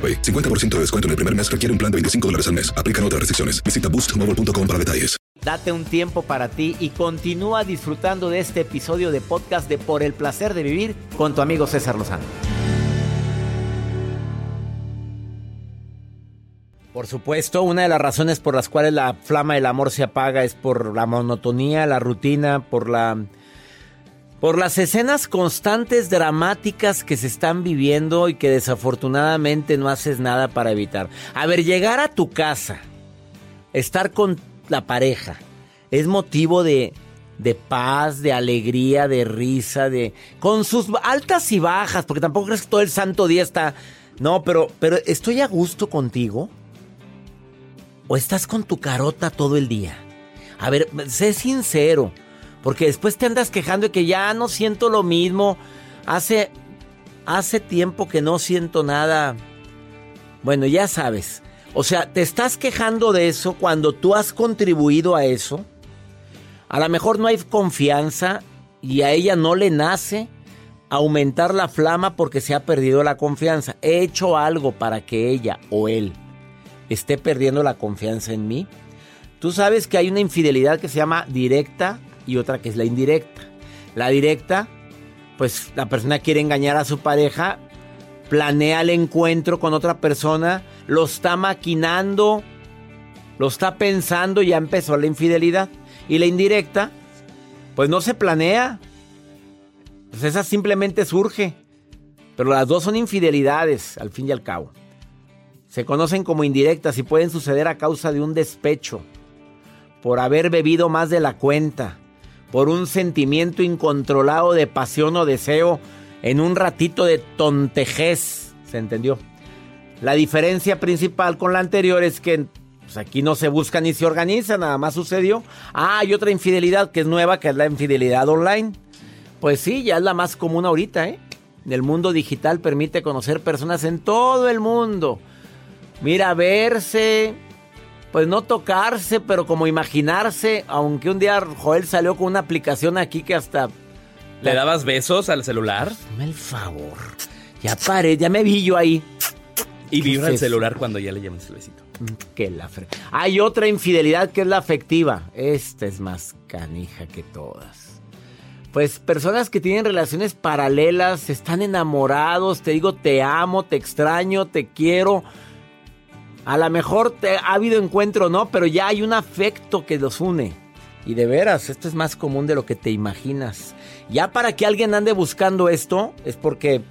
AroPay. 50% de descuento en el primer mes requiere un plan de 25 dólares al mes. Aplican otras restricciones. Visita boostmobile.com para detalles. Date un tiempo para ti y continúa disfrutando de este episodio de podcast de Por el placer de vivir con tu amigo César Lozano. Por supuesto, una de las razones por las cuales la flama del amor se apaga es por la monotonía, la rutina, por la por las escenas constantes dramáticas que se están viviendo y que desafortunadamente no haces nada para evitar. A ver, llegar a tu casa, estar con la pareja, es motivo de, de paz, de alegría, de risa, de con sus altas y bajas, porque tampoco crees que todo el santo día está. No, pero, pero estoy a gusto contigo. ¿O estás con tu carota todo el día? A ver, sé sincero. Porque después te andas quejando de que ya no siento lo mismo. Hace, hace tiempo que no siento nada. Bueno, ya sabes. O sea, te estás quejando de eso cuando tú has contribuido a eso. A lo mejor no hay confianza y a ella no le nace aumentar la flama porque se ha perdido la confianza. He hecho algo para que ella o él esté perdiendo la confianza en mí. Tú sabes que hay una infidelidad que se llama directa y otra que es la indirecta. La directa, pues la persona quiere engañar a su pareja, planea el encuentro con otra persona, lo está maquinando, lo está pensando, ya empezó la infidelidad. Y la indirecta, pues no se planea. Pues esa simplemente surge. Pero las dos son infidelidades, al fin y al cabo. Se conocen como indirectas y pueden suceder a causa de un despecho, por haber bebido más de la cuenta, por un sentimiento incontrolado de pasión o deseo en un ratito de tontejez. ¿Se entendió? La diferencia principal con la anterior es que pues, aquí no se busca ni se organiza, nada más sucedió. Ah, hay otra infidelidad que es nueva, que es la infidelidad online. Pues sí, ya es la más común ahorita, ¿eh? El mundo digital permite conocer personas en todo el mundo. Mira, verse, pues no tocarse, pero como imaginarse, aunque un día Joel salió con una aplicación aquí que hasta... ¿Le dabas besos al celular? Dame el favor. Ya paré, ya me vi yo ahí. Y vibra el celular cuando ya le llamas el besito. Mm, que la fre... Hay otra infidelidad que es la afectiva. Esta es más canija que todas. Pues personas que tienen relaciones paralelas, están enamorados, te digo te amo, te extraño, te quiero a lo mejor te, ha habido encuentro, no, pero ya hay un afecto que los une. Y de veras, esto es más común de lo que te imaginas. Ya para que alguien ande buscando esto, es porque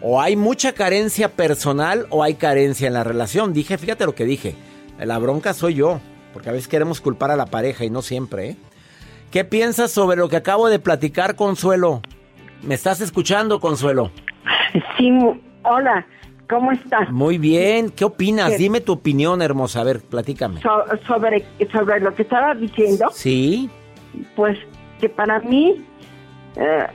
o hay mucha carencia personal o hay carencia en la relación. Dije, fíjate lo que dije. La bronca soy yo, porque a veces queremos culpar a la pareja y no siempre. ¿eh? ¿Qué piensas sobre lo que acabo de platicar, Consuelo? ¿Me estás escuchando, Consuelo? Sí, hola. ¿Cómo estás? Muy bien. ¿Qué opinas? Dime tu opinión, hermosa. A ver, platícame. sobre, sobre lo que estaba diciendo. Sí. Pues que para mí, eh,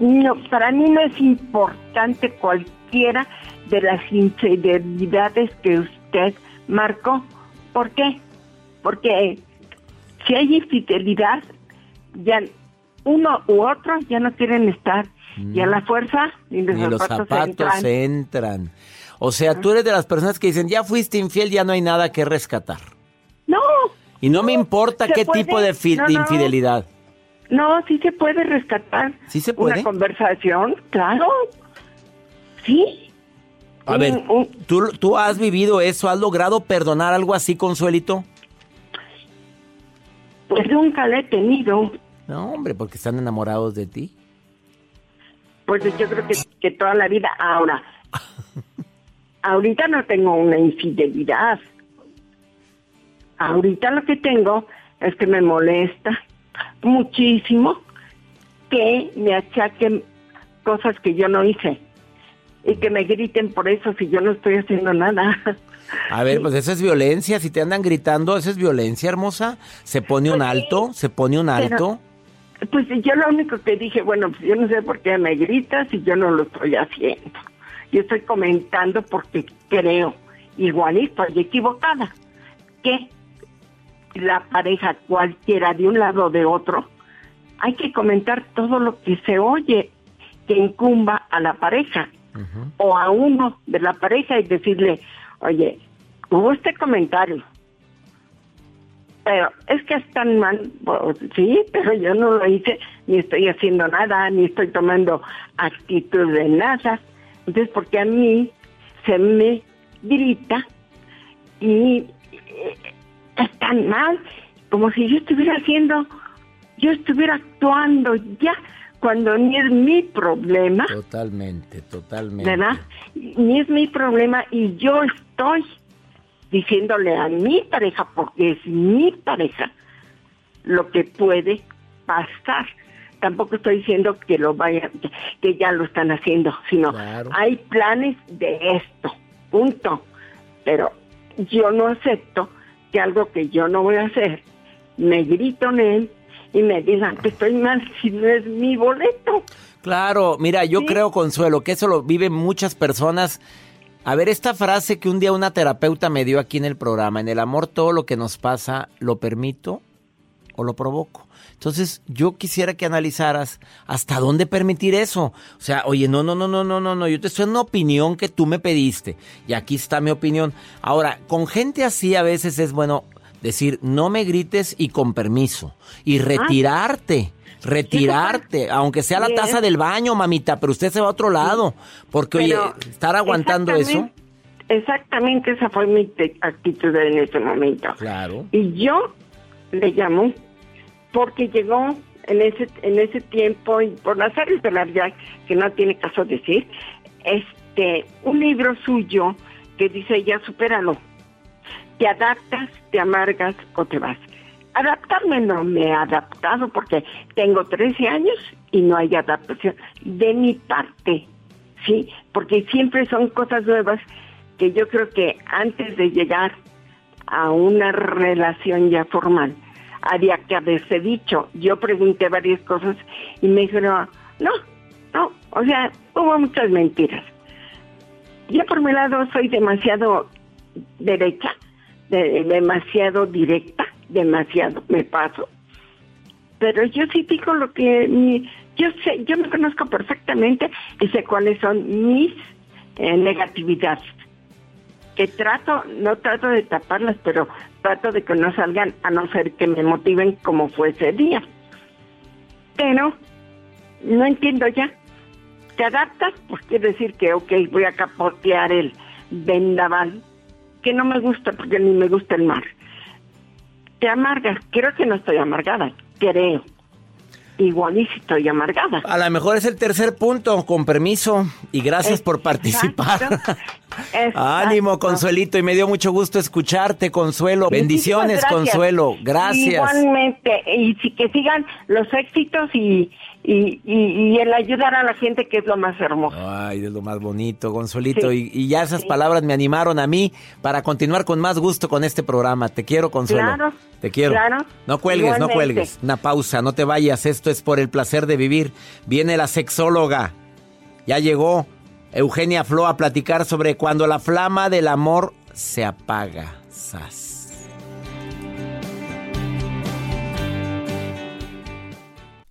no, para mí no es importante cualquiera de las infidelidades que usted marcó. ¿Por qué? Porque si hay infidelidad, ya uno u otro ya no quieren estar y a la fuerza ni los, zapatos, entran. O sea, tú eres de las personas que dicen, ya fuiste infiel, ya no hay nada que rescatar. No. Y no me importa qué tipo de, infidelidad. No, sí se puede rescatar. ¿Sí se puede? Una conversación, claro. Sí. A ver, ¿tú, ¿tú has vivido eso? ¿Has logrado perdonar algo así, Consuelito? Pues nunca la he tenido. No, hombre, porque están enamorados de ti. Pues yo creo que, que toda la vida. Ahora, ahorita no tengo una infidelidad. Ahorita lo que tengo es que me molesta muchísimo que me achaquen cosas que yo no hice y que me griten por eso si yo no estoy haciendo nada. A ver, pues eso es violencia. Si te andan gritando, eso es violencia, hermosa. Se pone un Pues alto, se pone un alto. Pues yo lo único que dije, bueno, pues yo no sé por qué me gritas si yo no lo estoy haciendo. Yo estoy comentando porque creo, igual y estoy equivocada, que la pareja cualquiera de un lado o de otro, hay que comentar todo lo que se oye que incumba a la pareja o a uno de la pareja y decirle, oye, hubo este comentario, pero es que es tan mal, Pues, sí, pero yo no lo hice, ni estoy haciendo nada, ni estoy tomando actitud de nada. Entonces, porque a mí se me grita y eh, es tan mal, como si yo estuviera haciendo, yo estuviera actuando ya, cuando ni es mi problema, Totalmente, totalmente. ¿verdad? Ni es mi problema y yo estoy diciéndole a mi pareja, porque es mi pareja, lo que puede pasar. Tampoco estoy diciendo que lo vayan, que- ya lo están haciendo, sino Claro. hay planes de esto, punto. Pero yo no acepto que algo que yo no voy a hacer, me grito en él y me digan que estoy mal si no es mi boleto. Claro, mira, yo Sí. creo, Consuelo, que eso lo viven muchas personas. A ver, esta frase que un día una terapeuta me dio aquí en el programa, en el amor todo lo que nos pasa, ¿lo permito o lo provoco? Entonces, yo quisiera que analizaras hasta dónde permitir eso. O sea, oye, no, no, no, no, no, no, no, yo te estoy dando una opinión que tú me pediste y aquí está mi opinión. Ahora, con gente así a veces es bueno decir, no me grites y con permiso y retirarte. Retirarte, aunque sea la Bien. taza del baño, mamita, pero usted se va a otro lado. Porque, oye, estar aguantando eso. exactamente- esa fue mi actitud en ese momento. Claro. Y yo le llamo porque llegó en ese en ese tiempo y por las áreas de la vida que no tiene caso decir, este un libro suyo que dice ya supéralo. Te adaptas, te amargas o te vas. No me he adaptado porque tengo 13 años y no hay adaptación de mi parte, ¿sí? Porque siempre son cosas nuevas que yo creo que antes de llegar a una relación ya formal, había que haberse dicho. Yo pregunté varias cosas y me dijeron, no, no, o sea, hubo muchas mentiras. Yo por mi lado soy demasiado derecha, de- demasiado directa, demasiado me paso. Pero yo sí digo lo que mi, yo sé, yo me conozco perfectamente y sé cuáles son mis eh, negatividades que trato, no trato de taparlas, pero trato de que no salgan a no ser que me motiven como fue ese día. Pero no entiendo ya. ¿Te adaptas? Pues quiere decir que, ok, voy a capotear el vendaval, que no me gusta porque ni me gusta el mar. Te amargas. Creo que no estoy amargada, creo. Igual y si estoy amargada. A lo mejor es el tercer punto, con permiso. Y gracias por participar. Exacto. Ánimo. Consuelito, y me dio mucho gusto escucharte, Consuelo. Muchísimas Bendiciones, gracias. Consuelo. Gracias. Igualmente, y sí que sigan los éxitos y, y, y, y el ayudar a la gente, que es lo más hermoso. Ay, es lo más bonito, Consuelito. Sí. Y, y ya esas Sí. palabras me animaron a mí para continuar con más gusto con este programa. Te quiero, Consuelo. Claro, Te quiero. claro. No cuelgues, no cuelgues. Una pausa, no te vayas. Esto es por el placer de vivir. Viene la sexóloga. Ya llegó Eugenia Flo a platicar sobre cuando la flama del amor se apaga. Sas.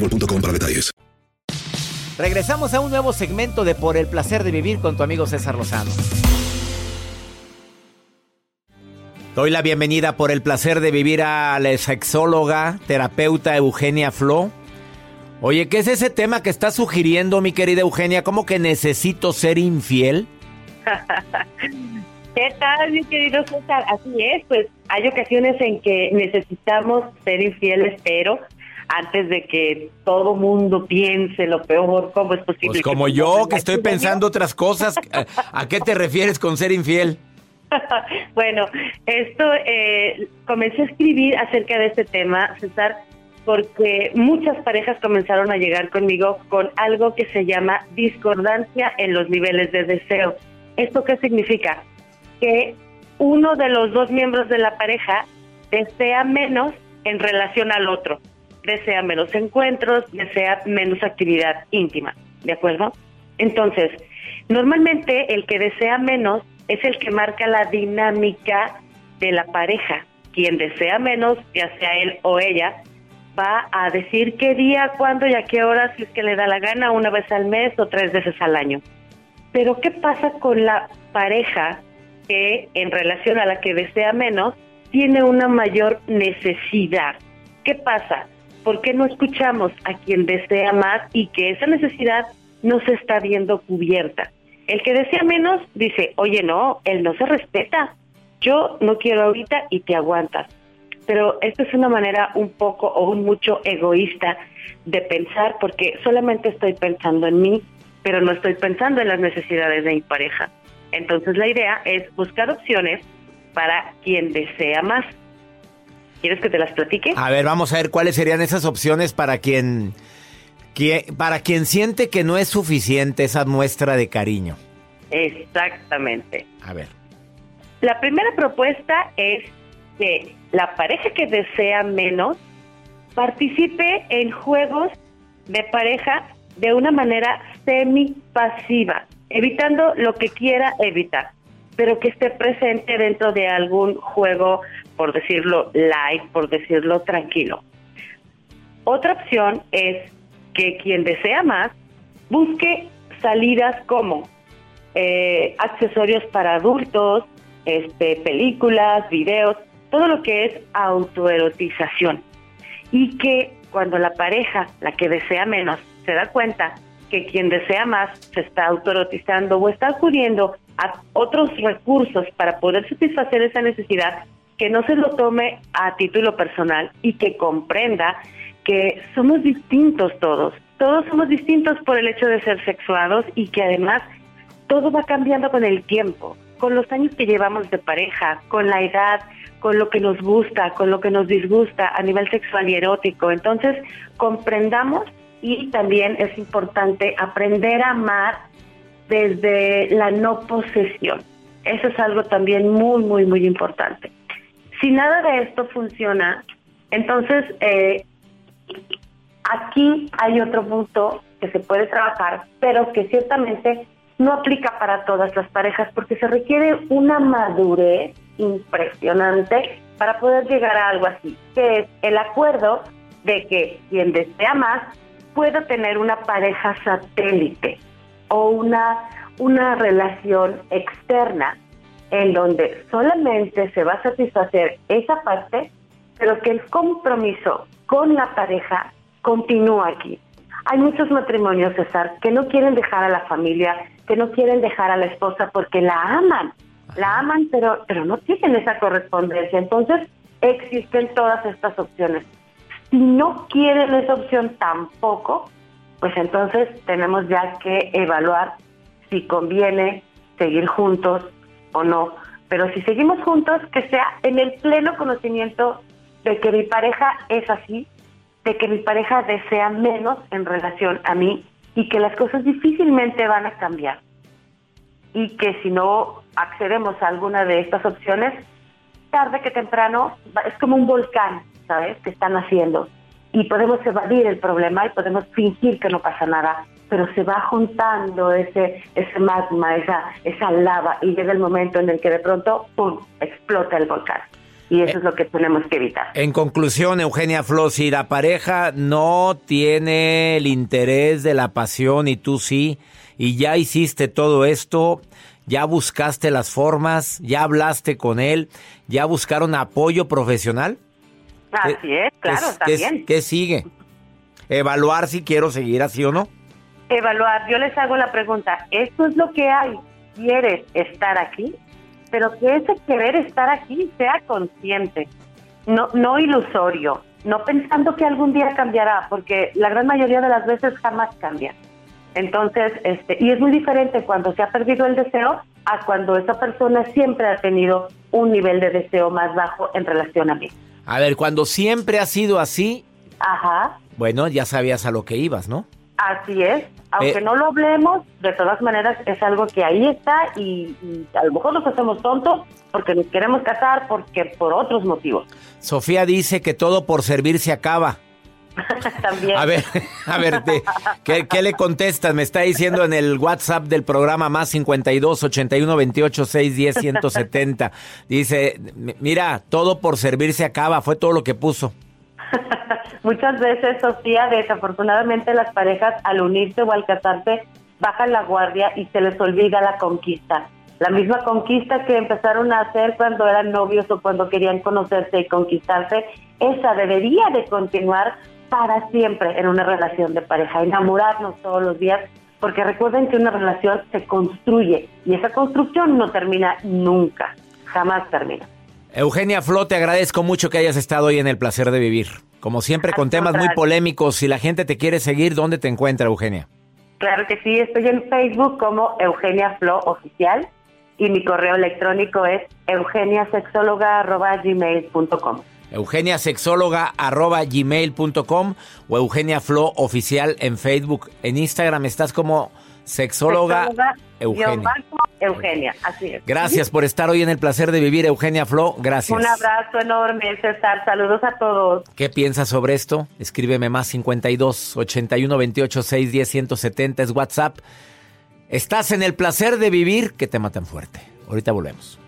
boostmobile.com para detalles. Regresamos a un nuevo segmento de Por el placer de vivir con tu amigo César Lozano. Doy la bienvenida por el placer de vivir a la sexóloga, terapeuta Eugenia Flo. Oye, ¿qué es ese tema que está sugiriendo, mi querida Eugenia? ¿Cómo que necesito ser infiel? ¿Qué tal, mi querido César? Así es, pues hay ocasiones en que necesitamos ser infieles, pero antes de que todo mundo piense lo peor, ¿cómo es posible? Pues como yo, que estoy pensando otras cosas. ¿A qué te refieres con ser infiel? bueno, esto eh, comencé a escribir acerca de este tema, César, porque muchas parejas comenzaron a llegar conmigo con algo que se llama discordancia en los niveles de deseo. ¿Esto qué significa? Que uno de los dos miembros de la pareja desea menos en relación al otro, desea menos encuentros, desea menos actividad íntima, ¿de acuerdo? Entonces, normalmente el que desea menos es el que marca la dinámica de la pareja. Quien desea menos, ya sea él o ella, va a decir qué día, cuándo y a qué hora, si es que le da la gana, una vez al mes o tres veces al año. Pero ¿qué pasa con la pareja que en relación a la que desea menos tiene una mayor necesidad? ¿Qué pasa? ¿Por qué no escuchamos a quien desea más y que esa necesidad no se está viendo cubierta? El que desea menos dice, oye, no, él no se respeta. Yo no quiero ahorita y te aguantas. Pero esto es una manera un poco o un mucho egoísta de pensar porque solamente estoy pensando en mí, pero no estoy pensando en las necesidades de mi pareja. Entonces la idea es buscar opciones para quien desea más. ¿Quieres que te las platique? A ver, vamos a ver cuáles serían esas opciones para quien para quien siente que no es suficiente esa muestra de cariño. Exactamente. A ver. La primera propuesta es que la pareja que desea menos participe en juegos de pareja de una manera semi-pasiva, evitando lo que quiera evitar, pero que esté presente dentro de algún juego, por decirlo light, por decirlo tranquilo. Otra opción es que quien desea más busque salidas como eh, accesorios para adultos, este, películas, videos, todo lo que es autoerotización. Y que cuando la pareja, la que desea menos, se da cuenta que quien desea más se está autoerotizando o está acudiendo a otros recursos para poder satisfacer esa necesidad, que no se lo tome a título personal y que comprenda que somos distintos todos. Todos somos distintos por el hecho de ser sexuados y que además todo va cambiando con el tiempo, con los años que llevamos de pareja, con la edad, con lo que nos gusta, con lo que nos disgusta a nivel sexual y erótico. Entonces, comprendamos y también es importante aprender a amar desde la no posesión. Eso es algo también muy, muy, muy importante. Si nada de esto funciona, entonces eh, aquí hay otro punto que se puede trabajar, pero que ciertamente no aplica para todas las parejas porque se requiere una madurez impresionante para poder llegar a algo así, que es el acuerdo de que quien desea más pueda tener una pareja satélite o una, una relación externa en donde solamente se va a satisfacer esa parte, pero que el compromiso con la pareja continúa aquí. Hay muchos matrimonios, César, que no quieren dejar a la familia, que no quieren dejar a la esposa porque la aman, la aman, pero, pero no tienen esa correspondencia. Entonces, existen todas estas opciones. Si no quieren esa opción tampoco, pues entonces tenemos ya que evaluar si conviene seguir juntos o no. Pero si seguimos juntos, que sea en el pleno conocimiento de que mi pareja es así, de que mi pareja desea menos en relación a mí y que las cosas difícilmente van a cambiar. Y que si no accedemos a alguna de estas opciones, tarde que temprano es como un volcán, ¿sabes? Que están haciendo. Y podemos evadir el problema y podemos fingir que no pasa nada, pero se va juntando ese ese magma, esa esa lava y llega el momento en el que de pronto ¡pum! explota el volcán. Y eso es lo que tenemos que evitar. En conclusión, Eugenia Flo, si la pareja no tiene el interés de la pasión y tú sí, y ya hiciste todo esto, ya buscaste las formas, ya hablaste con él, ya buscaron apoyo profesional. Así es, claro, ¿Qué- también. ¿Qué sigue? Evaluar si quiero seguir así o no. Evaluar, yo les hago la pregunta, ¿esto es lo que hay? ¿Quieres estar aquí? Pero que ese querer estar aquí sea consciente, no, no ilusorio, no pensando que algún día cambiará, porque la gran mayoría de las veces jamás cambia. Entonces, este, y es muy diferente cuando se ha perdido el deseo a cuando esa persona siempre ha tenido un nivel de deseo más bajo en relación a mí. A ver, cuando siempre ha sido así, Ajá, bueno, ya sabías a lo que ibas, ¿no? Así es, aunque Eh. no lo hablemos, de todas maneras es algo que ahí está y, y a lo mejor nos hacemos tontos porque nos queremos casar porque por otros motivos. Sofía dice que todo por servir se acaba. También. A ver, a ver, te- ¿qué, qué le contestas? Me está diciendo en el WhatsApp del programa más 52 81 28 610 170. Dice, "M- mira, todo por servir se acaba, fue todo lo que puso. Muchas veces, Sofía, desafortunadamente las parejas al unirse o al casarse bajan la guardia y se les olvida la conquista. La misma conquista que empezaron a hacer cuando eran novios o cuando querían conocerse y conquistarse, esa debería de continuar para siempre en una relación de pareja, enamorarnos todos los días, porque recuerden que una relación se construye y esa construcción no termina nunca, jamás termina. Eugenia Flo, te agradezco mucho que hayas estado hoy en el placer de vivir. Como siempre, con Al temas muy polémicos. Si la gente te quiere seguir, ¿dónde te encuentra, Eugenia? Claro que sí, estoy en Facebook como Eugenia Flo Oficial y mi correo electrónico es eugeniasexóloga.gmail.com. eugeniasexóloga arroba gmail.com o Eugenia Flo oficial en Facebook. En Instagram estás como sexóloga Eugenia. Eugenia, así es. Gracias por estar hoy en el placer de vivir, Eugenia Flo. Gracias. Un abrazo enorme, César. Saludos a todos. ¿Qué piensas sobre esto? Escríbeme más 52 81 28 610 170 es WhatsApp. Estás en el placer de vivir que te matan fuerte. Ahorita volvemos.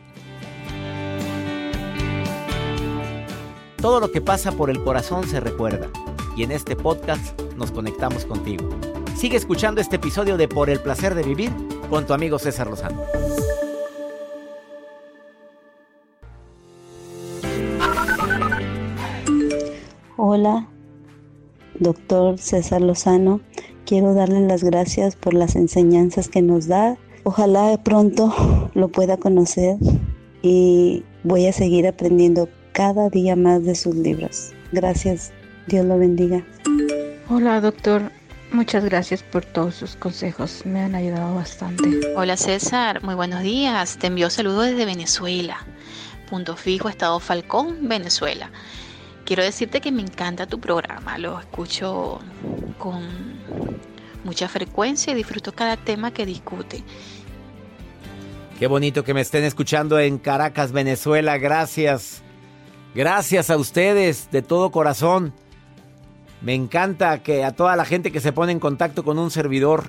Todo lo que pasa por el corazón se recuerda y en este podcast nos conectamos contigo. Sigue escuchando este episodio de Por el placer de vivir con tu amigo César Lozano. Hola, doctor César Lozano. Quiero darle las gracias por las enseñanzas que nos da. Ojalá de pronto lo pueda conocer y voy a seguir aprendiendo cada día más de sus libros. Gracias. Dios lo bendiga. Hola doctor, muchas gracias por todos sus consejos, me han ayudado bastante. Hola César, muy buenos días. Te envío saludos desde Venezuela. Punto fijo, Estado Falcón, Venezuela. Quiero decirte que me encanta tu programa, lo escucho con mucha frecuencia y disfruto cada tema que discute. Qué bonito que me estén escuchando en Caracas, Venezuela. Gracias. Gracias a ustedes de todo corazón. Me encanta que a toda la gente que se pone en contacto con un servidor.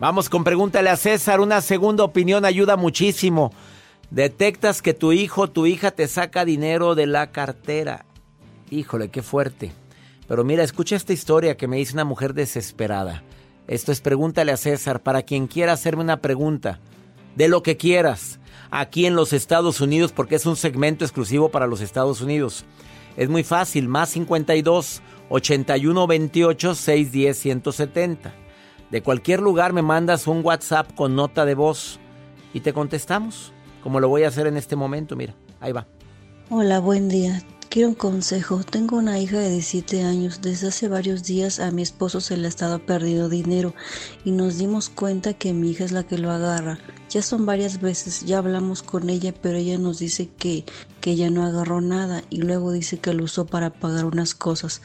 Vamos con pregúntale a César. Una segunda opinión ayuda muchísimo. Detectas que tu hijo tu hija te saca dinero de la cartera. Híjole, qué fuerte. Pero mira, escucha esta historia que me dice una mujer desesperada. Esto es pregúntale a César para quien quiera hacerme una pregunta de lo que quieras aquí en los Estados Unidos porque es un segmento exclusivo para los Estados Unidos. Es muy fácil, más 52 8128-610-170. De cualquier lugar me mandas un WhatsApp con nota de voz y te contestamos, como lo voy a hacer en este momento, mira, ahí va. Hola, buen día. Quiero un consejo. Tengo una hija de 17 años. Desde hace varios días a mi esposo se le ha estado perdiendo dinero y nos dimos cuenta que mi hija es la que lo agarra. Ya son varias veces, ya hablamos con ella, pero ella nos dice que, que ella no agarró nada y luego dice que lo usó para pagar unas cosas,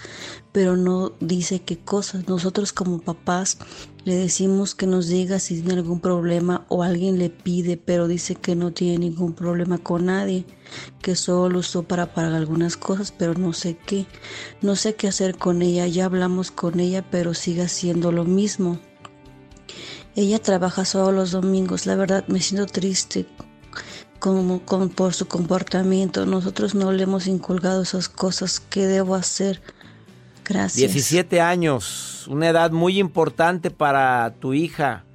pero no dice qué cosas. Nosotros como papás le decimos que nos diga si tiene algún problema o alguien le pide, pero dice que no tiene ningún problema con nadie, que solo lo usó para pagar algunas cosas, pero no sé qué. No sé qué hacer con ella, ya hablamos con ella, pero sigue haciendo lo mismo. Ella trabaja solo los domingos, la verdad me siento triste como, por su comportamiento. Nosotros no le hemos inculcado esas cosas. ¿Qué debo hacer? Gracias. 17 años, una edad muy importante para tu hija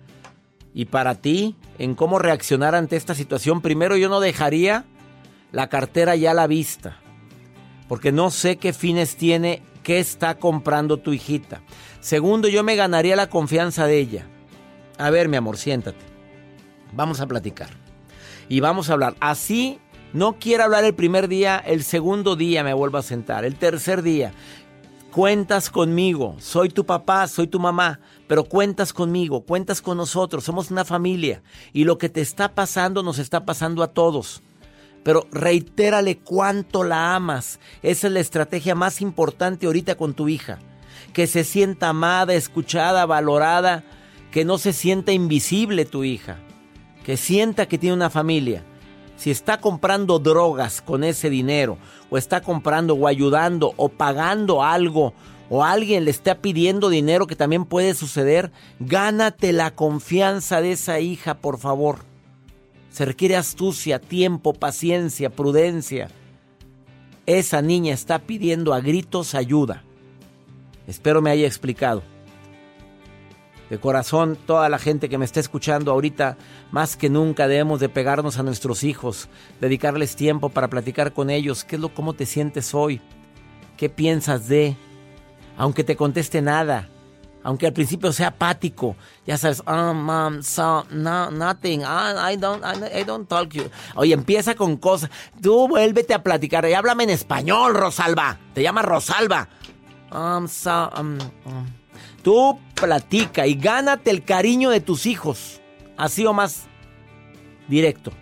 y para ti en cómo reaccionar ante esta situación. Primero, yo no dejaría la cartera ya a la vista, porque no sé qué fines tiene, qué está comprando tu hijita. Segundo, yo me ganaría la confianza de ella. A ver, mi amor, siéntate. Vamos a platicar. Y vamos a hablar. Así no quiero hablar el primer día, el segundo día me vuelvo a sentar, el tercer día cuentas conmigo, soy tu papá, soy tu mamá, pero cuentas conmigo, cuentas con nosotros, somos una familia y lo que te está pasando nos está pasando a todos. Pero reitérale cuánto la amas. Esa es la estrategia más importante ahorita con tu hija. Que se sienta amada, escuchada, valorada, que no se sienta invisible tu hija. Que sienta que tiene una familia si está comprando drogas con ese dinero, o está comprando o ayudando o pagando algo, o alguien le está pidiendo dinero que también puede suceder, gánate la confianza de esa hija, por favor. Se requiere astucia, tiempo, paciencia, prudencia. Esa niña está pidiendo a gritos ayuda. Espero me haya explicado de corazón, toda la gente que me está escuchando ahorita, más que nunca debemos de pegarnos a nuestros hijos, dedicarles tiempo para platicar con ellos. ¿Qué es lo, cómo te sientes hoy? ¿Qué piensas de? Aunque te conteste nada, aunque al principio sea apático, ya sabes, oh, mom, so, no, nothing, I, don't, I, don't talk you. Oye, empieza con cosas, tú vuélvete a platicar, y háblame en español, Rosalba, te llama Rosalba. Um, so, um, um. Tú platica y gánate el cariño de tus hijos. Así o más directo.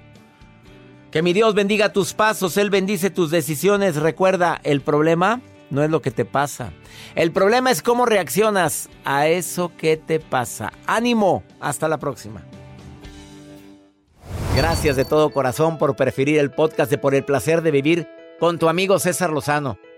Que mi Dios bendiga tus pasos, Él bendice tus decisiones. Recuerda, el problema no es lo que te pasa. El problema es cómo reaccionas a eso que te pasa. Ánimo, hasta la próxima. Gracias de todo corazón por preferir el podcast de Por el Placer de Vivir con tu amigo César Lozano.